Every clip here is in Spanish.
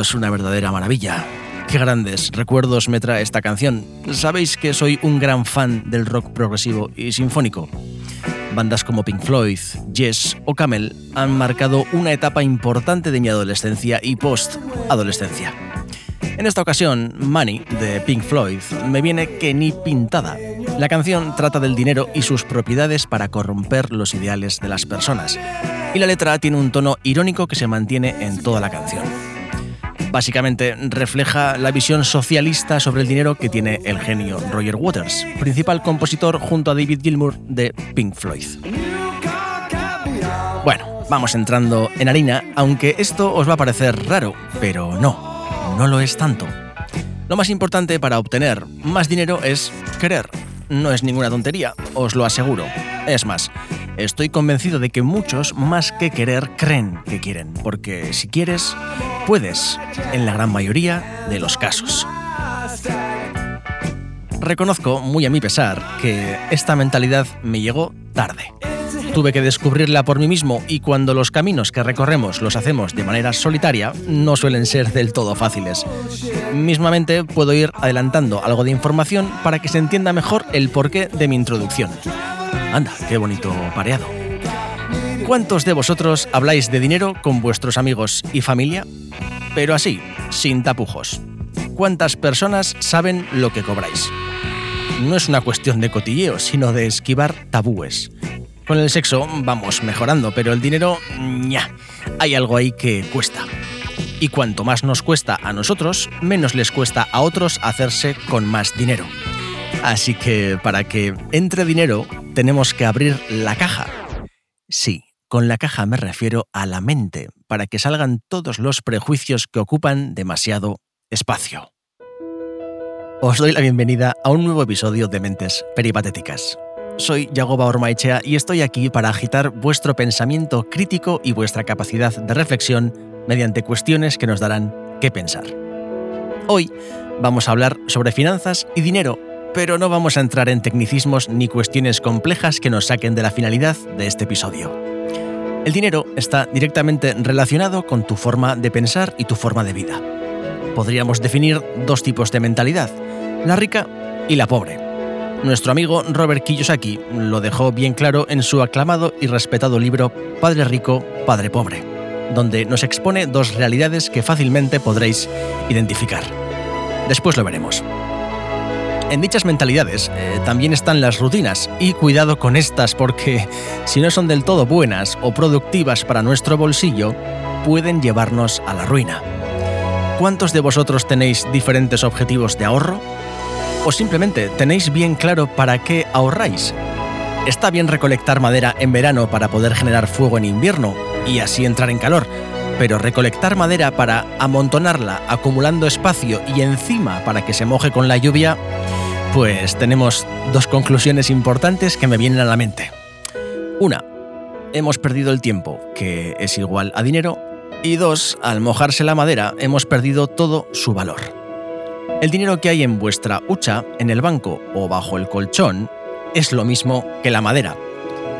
Es una verdadera maravilla. Qué grandes recuerdos me trae esta canción. Sabéis que soy un gran fan del rock progresivo y sinfónico. Bandas como Pink Floyd, Yes o Camel han marcado una etapa importante de mi adolescencia y post-adolescencia. En esta ocasión, Money de Pink Floyd me viene que ni pintada. La canción trata del dinero y sus propiedades para corromper los ideales de las personas. Y la letra tiene un tono irónico que se mantiene en toda la canción. Básicamente refleja la visión socialista sobre el dinero que tiene el genio Roger Waters, principal compositor junto a David Gilmour de Pink Floyd. Bueno, vamos entrando en harina, aunque esto os va a parecer raro, pero no, no lo es tanto. Lo más importante para obtener más dinero es querer. No es ninguna tontería, os lo aseguro. Es más, estoy convencido de que muchos, más que querer, creen que quieren, porque si quieres, puedes, en la gran mayoría de los casos. Reconozco, muy a mi pesar, que esta mentalidad me llegó tarde. Tuve que descubrirla por mí mismo y cuando los caminos que recorremos los hacemos de manera solitaria, no suelen ser del todo fáciles. Mismamente puedo ir adelantando algo de información para que se entienda mejor el porqué de mi introducción. Anda, qué bonito pareado. ¿Cuántos de vosotros habláis de dinero con vuestros amigos y familia? Pero así, sin tapujos. ¿Cuántas personas saben lo que cobráis? No es una cuestión de cotilleo, sino de esquivar tabúes. Con el sexo vamos mejorando, pero el dinero, ña, hay algo ahí que cuesta. Y cuanto más nos cuesta a nosotros, menos les cuesta a otros hacerse con más dinero. Así que para que entre dinero, tenemos que abrir la caja. Sí, con la caja me refiero a la mente, para que salgan todos los prejuicios que ocupan demasiado espacio. Os doy la bienvenida a un nuevo episodio de Mentes Peripatéticas. Soy Yagoba Ormaechea y estoy aquí para agitar vuestro pensamiento crítico y vuestra capacidad de reflexión mediante cuestiones que nos darán qué pensar. Hoy vamos a hablar sobre finanzas y dinero, pero no vamos a entrar en tecnicismos ni cuestiones complejas que nos saquen de la finalidad de este episodio. El dinero está directamente relacionado con tu forma de pensar y tu forma de vida. Podríamos definir dos tipos de mentalidad, la rica y la pobre. Nuestro amigo Robert Kiyosaki lo dejó bien claro en su aclamado y respetado libro Padre Rico, Padre Pobre, donde nos expone dos realidades que fácilmente podréis identificar. Después lo veremos. En dichas mentalidades eh, también están las rutinas y cuidado con estas porque si no son del todo buenas o productivas para nuestro bolsillo, pueden llevarnos a la ruina. ¿Cuántos de vosotros tenéis diferentes objetivos de ahorro? ¿O simplemente tenéis bien claro para qué ahorráis? Está bien recolectar madera en verano para poder generar fuego en invierno y así entrar en calor, pero recolectar madera para amontonarla acumulando espacio y encima para que se moje con la lluvia, pues tenemos dos conclusiones importantes que me vienen a la mente. Una, hemos perdido el tiempo, que es igual a dinero, y dos, al mojarse la madera hemos perdido todo su valor. El dinero que hay en vuestra hucha, en el banco o bajo el colchón es lo mismo que la madera.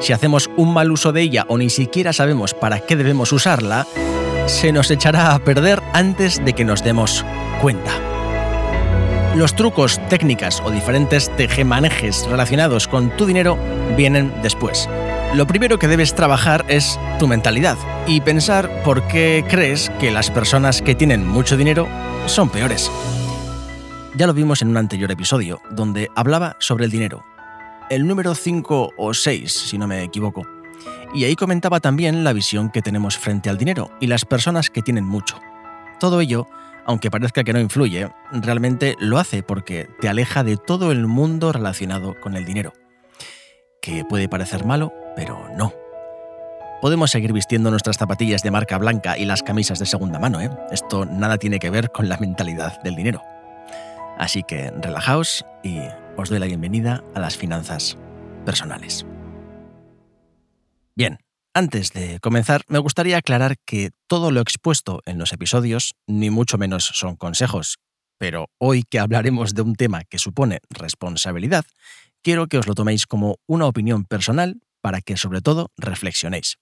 Si hacemos un mal uso de ella o ni siquiera sabemos para qué debemos usarla, se nos echará a perder antes de que nos demos cuenta. Los trucos, técnicas o diferentes tejemanejes relacionados con tu dinero vienen después. Lo primero que debes trabajar es tu mentalidad y pensar por qué crees que las personas que tienen mucho dinero son peores. Ya lo vimos en un anterior episodio, donde hablaba sobre el dinero. El número 5 o 6, si no me equivoco. Y ahí comentaba también la visión que tenemos frente al dinero y las personas que tienen mucho. Todo ello aunque parezca que no influye, realmente lo hace porque te aleja de todo el mundo relacionado con el dinero. Que puede parecer malo, pero no. Podemos seguir vistiendo nuestras zapatillas de marca blanca y las camisas de segunda mano, ¿eh? Esto nada tiene que ver con la mentalidad del dinero. Así que relajaos y os doy la bienvenida a las finanzas personales. Bien, antes de comenzar, me gustaría aclarar que todo lo expuesto en los episodios ni mucho menos son consejos, pero hoy que hablaremos de un tema que supone responsabilidad, quiero que os lo toméis como una opinión personal para que sobre todo reflexionéis.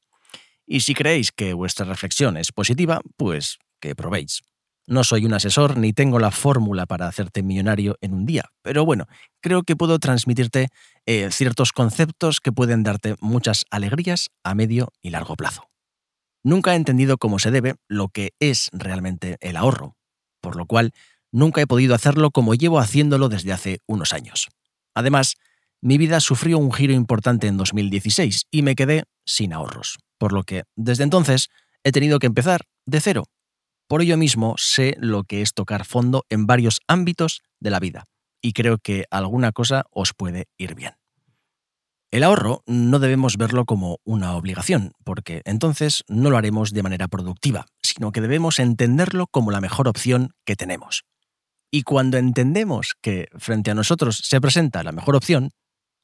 Y si creéis que vuestra reflexión es positiva, pues que probéis. No soy un asesor ni tengo la fórmula para hacerte millonario en un día, pero bueno, creo que puedo transmitirte eh, ciertos conceptos que pueden darte muchas alegrías a medio y largo plazo. Nunca he entendido cómo se debe lo que es realmente el ahorro, por lo cual nunca he podido hacerlo como llevo haciéndolo desde hace unos años. Además, mi vida sufrió un giro importante en 2016 y me quedé sin ahorros, por lo que desde entonces he tenido que empezar de cero por ello mismo sé lo que es tocar fondo en varios ámbitos de la vida y creo que alguna cosa os puede ir bien. El ahorro no debemos verlo como una obligación, porque entonces no lo haremos de manera productiva, sino que debemos entenderlo como la mejor opción que tenemos. Y cuando entendemos que frente a nosotros se presenta la mejor opción,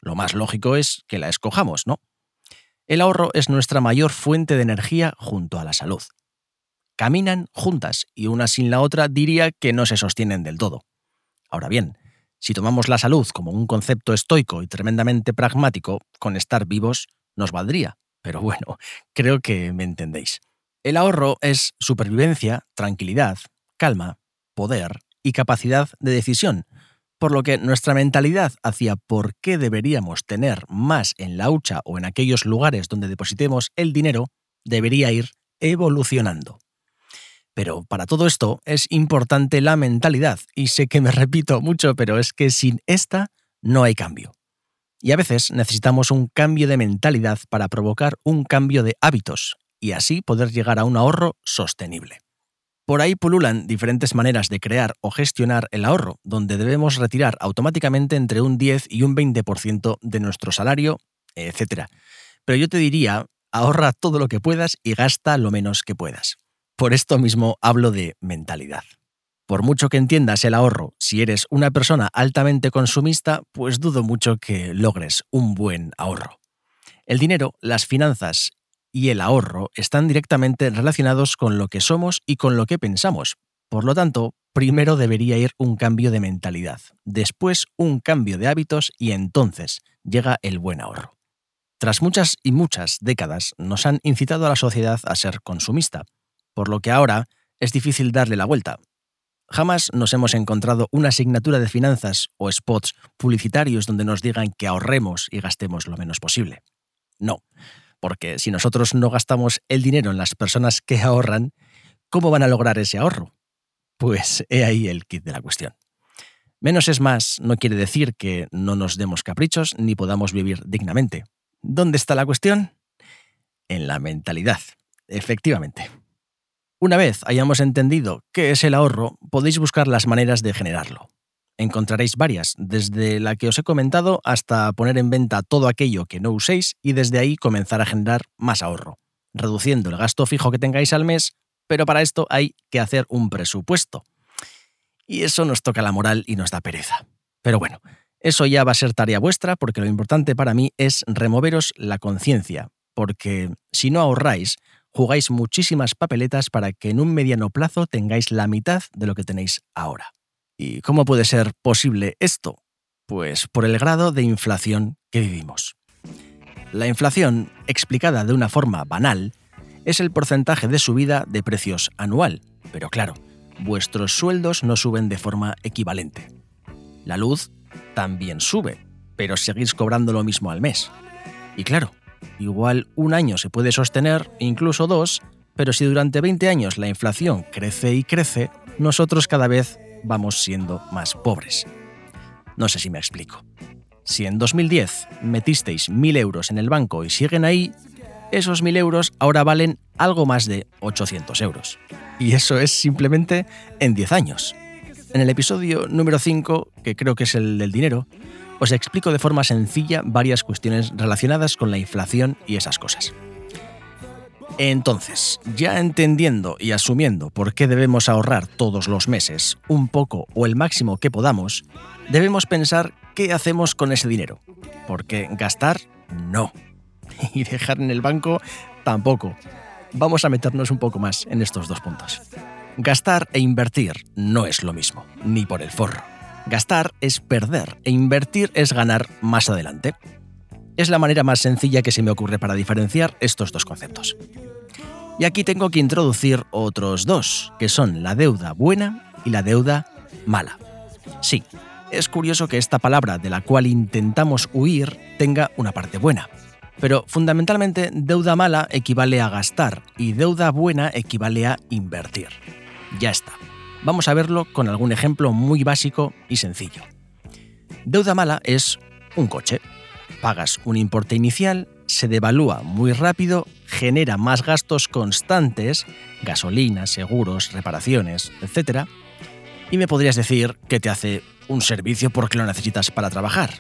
lo más lógico es que la escojamos, ¿no? El ahorro es nuestra mayor fuente de energía junto a la salud caminan juntas y una sin la otra diría que no se sostienen del todo. Ahora bien, si tomamos la salud como un concepto estoico y tremendamente pragmático, con estar vivos nos valdría. Pero bueno, creo que me entendéis. El ahorro es supervivencia, tranquilidad, calma, poder y capacidad de decisión, por lo que nuestra mentalidad hacia por qué deberíamos tener más en la hucha o en aquellos lugares donde depositemos el dinero debería ir evolucionando. Pero para todo esto es importante la mentalidad, y sé que me repito mucho, pero es que sin esta no hay cambio. Y a veces necesitamos un cambio de mentalidad para provocar un cambio de hábitos, y así poder llegar a un ahorro sostenible. Por ahí pululan diferentes maneras de crear o gestionar el ahorro, donde debemos retirar automáticamente entre un 10 y un 20% de nuestro salario, etc. Pero yo te diría, ahorra todo lo que puedas y gasta lo menos que puedas. Por esto mismo hablo de mentalidad. Por mucho que entiendas el ahorro, si eres una persona altamente consumista, pues dudo mucho que logres un buen ahorro. El dinero, las finanzas y el ahorro están directamente relacionados con lo que somos y con lo que pensamos. Por lo tanto, primero debería ir un cambio de mentalidad, después un cambio de hábitos y entonces llega el buen ahorro. Tras muchas y muchas décadas nos han incitado a la sociedad a ser consumista, por lo que ahora es difícil darle la vuelta. Jamás nos hemos encontrado una asignatura de finanzas o spots publicitarios donde nos digan que ahorremos y gastemos lo menos posible. No, porque si nosotros no gastamos el dinero en las personas que ahorran, ¿cómo van a lograr ese ahorro? Pues he ahí el kit de la cuestión. Menos es más no quiere decir que no nos demos caprichos ni podamos vivir dignamente. ¿Dónde está la cuestión? En la mentalidad, efectivamente. Una vez hayamos entendido qué es el ahorro, podéis buscar las maneras de generarlo. Encontraréis varias, desde la que os he comentado hasta poner en venta todo aquello que no uséis y desde ahí comenzar a generar más ahorro, reduciendo el gasto fijo que tengáis al mes, pero para esto hay que hacer un presupuesto. Y eso nos toca la moral y nos da pereza. Pero bueno, eso ya va a ser tarea vuestra porque lo importante para mí es removeros la conciencia, porque si no ahorráis, jugáis muchísimas papeletas para que en un mediano plazo tengáis la mitad de lo que tenéis ahora. ¿Y cómo puede ser posible esto? Pues por el grado de inflación que vivimos. La inflación, explicada de una forma banal, es el porcentaje de subida de precios anual, pero claro, vuestros sueldos no suben de forma equivalente. La luz también sube, pero seguís cobrando lo mismo al mes. Y claro, Igual un año se puede sostener, incluso dos, pero si durante 20 años la inflación crece y crece, nosotros cada vez vamos siendo más pobres. No sé si me explico. Si en 2010 metisteis 1.000 euros en el banco y siguen ahí, esos 1.000 euros ahora valen algo más de 800 euros. Y eso es simplemente en 10 años. En el episodio número 5, que creo que es el del dinero, os explico de forma sencilla varias cuestiones relacionadas con la inflación y esas cosas. Entonces, ya entendiendo y asumiendo por qué debemos ahorrar todos los meses un poco o el máximo que podamos, debemos pensar qué hacemos con ese dinero. Porque gastar, no. Y dejar en el banco, tampoco. Vamos a meternos un poco más en estos dos puntos. Gastar e invertir no es lo mismo, ni por el forro. Gastar es perder e invertir es ganar más adelante. Es la manera más sencilla que se me ocurre para diferenciar estos dos conceptos. Y aquí tengo que introducir otros dos, que son la deuda buena y la deuda mala. Sí, es curioso que esta palabra de la cual intentamos huir tenga una parte buena. Pero fundamentalmente deuda mala equivale a gastar y deuda buena equivale a invertir. Ya está. Vamos a verlo con algún ejemplo muy básico y sencillo. Deuda mala es un coche. Pagas un importe inicial, se devalúa muy rápido, genera más gastos constantes, gasolina, seguros, reparaciones, etc. Y me podrías decir que te hace un servicio porque lo necesitas para trabajar.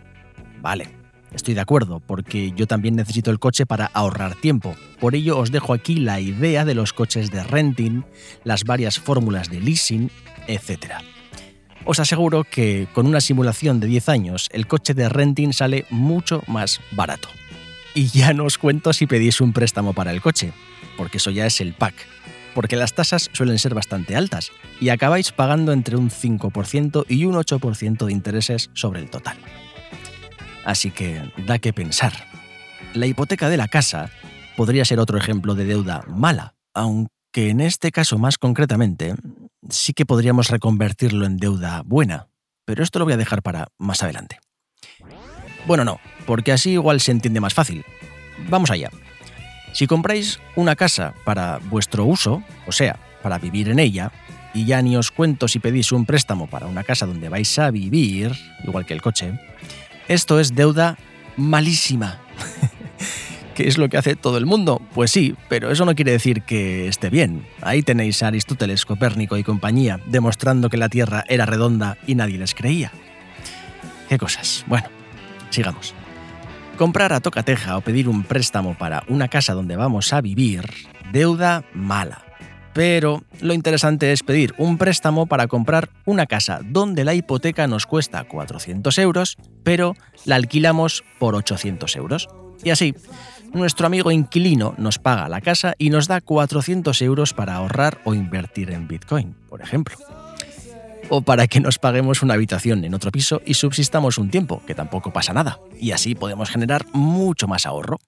Vale, estoy de acuerdo, porque yo también necesito el coche para ahorrar tiempo. Por ello os dejo aquí la idea de los coches de renting, las varias fórmulas de leasing, etc. Os aseguro que con una simulación de 10 años el coche de renting sale mucho más barato. Y ya no os cuento si pedís un préstamo para el coche, porque eso ya es el pack. Porque las tasas suelen ser bastante altas y acabáis pagando entre un 5% y un 8% de intereses sobre el total. Así que da que pensar. La hipoteca de la casa podría ser otro ejemplo de deuda mala, aunque en este caso más concretamente sí que podríamos reconvertirlo en deuda buena, pero esto lo voy a dejar para más adelante. Bueno, no, porque así igual se entiende más fácil. Vamos allá. Si compráis una casa para vuestro uso, o sea, para vivir en ella, y ya ni os cuento si pedís un préstamo para una casa donde vais a vivir, igual que el coche, esto es deuda malísima. ¿Qué es lo que hace todo el mundo? Pues sí, pero eso no quiere decir que esté bien. Ahí tenéis a Aristóteles, Copérnico y compañía demostrando que la Tierra era redonda y nadie les creía. ¿Qué cosas? Bueno, Sigamos. Comprar a tocateja o pedir un préstamo para una casa donde vamos a vivir, deuda mala. Pero lo interesante es pedir un préstamo para comprar una casa donde la hipoteca nos cuesta 400 euros, pero la alquilamos por 800 euros. Y así, nuestro amigo inquilino nos paga la casa y nos da 400 euros para ahorrar o invertir en Bitcoin, por ejemplo o para que nos paguemos una habitación en otro piso y subsistamos un tiempo, que tampoco pasa nada, y así podemos generar mucho más ahorro.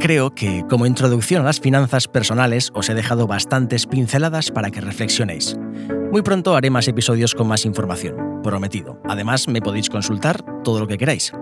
Creo que como introducción a las finanzas personales os he dejado bastantes pinceladas para que reflexionéis. Muy pronto haré más episodios con más información, prometido. Además, me podéis consultar todo lo que queráis.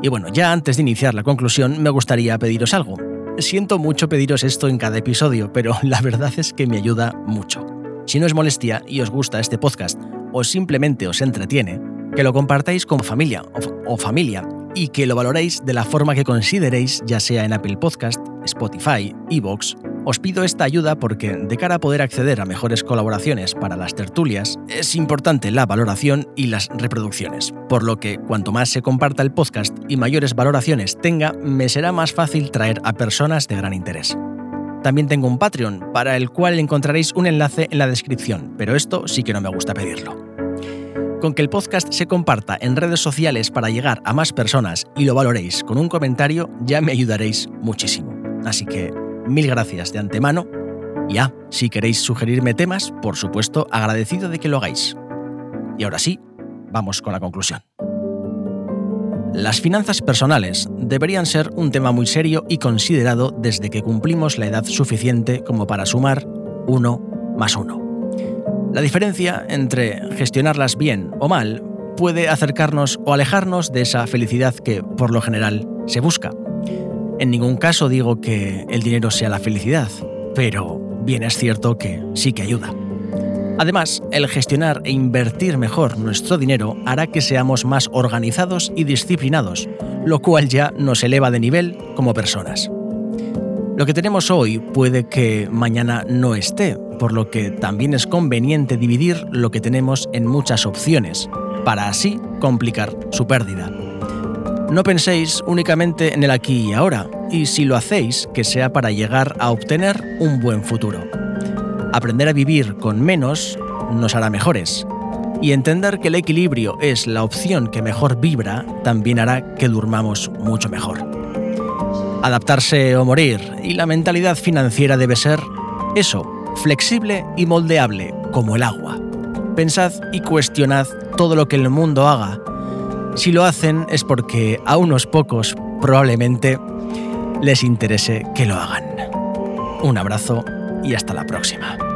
Y bueno, ya antes de iniciar la conclusión, me gustaría pediros algo. Siento mucho pediros esto en cada episodio, pero la verdad es que me ayuda mucho. Si no es molestia y os gusta este podcast o simplemente os entretiene, que lo compartáis con familia o, familia y que lo valoréis de la forma que consideréis, ya sea en Apple Podcast, Spotify, Evox. Os pido esta ayuda porque de cara a poder acceder a mejores colaboraciones para las tertulias, es importante la valoración y las reproducciones, por lo que cuanto más se comparta el podcast y mayores valoraciones tenga, me será más fácil traer a personas de gran interés. También tengo un Patreon, para el cual encontraréis un enlace en la descripción, pero esto sí que no me gusta pedirlo. Con que el podcast se comparta en redes sociales para llegar a más personas y lo valoréis con un comentario, ya me ayudaréis muchísimo. Así que mil gracias de antemano. Ya, si queréis sugerirme temas, por supuesto, agradecido de que lo hagáis. Y ahora sí, vamos con la conclusión. Las finanzas personales deberían ser un tema muy serio y considerado desde que cumplimos la edad suficiente como para sumar uno más uno. La diferencia entre gestionarlas bien o mal puede acercarnos o alejarnos de esa felicidad que, por lo general, se busca. En ningún caso digo que el dinero sea la felicidad, pero bien es cierto que sí que ayuda. Además, el gestionar e invertir mejor nuestro dinero hará que seamos más organizados y disciplinados, lo cual ya nos eleva de nivel como personas. Lo que tenemos hoy puede que mañana no esté, por lo que también es conveniente dividir lo que tenemos en muchas opciones, para así complicar su pérdida. No penséis únicamente en el aquí y ahora, y si lo hacéis, que sea para llegar a obtener un buen futuro. Aprender a vivir con menos nos hará mejores. Y entender que el equilibrio es la opción que mejor vibra también hará que durmamos mucho mejor. Adaptarse o morir, y la mentalidad financiera debe ser eso, flexible y moldeable, como el agua. Pensad y cuestionad todo lo que el mundo haga. Si lo hacen es porque a unos pocos probablemente les interese que lo hagan. Un abrazo y hasta la próxima.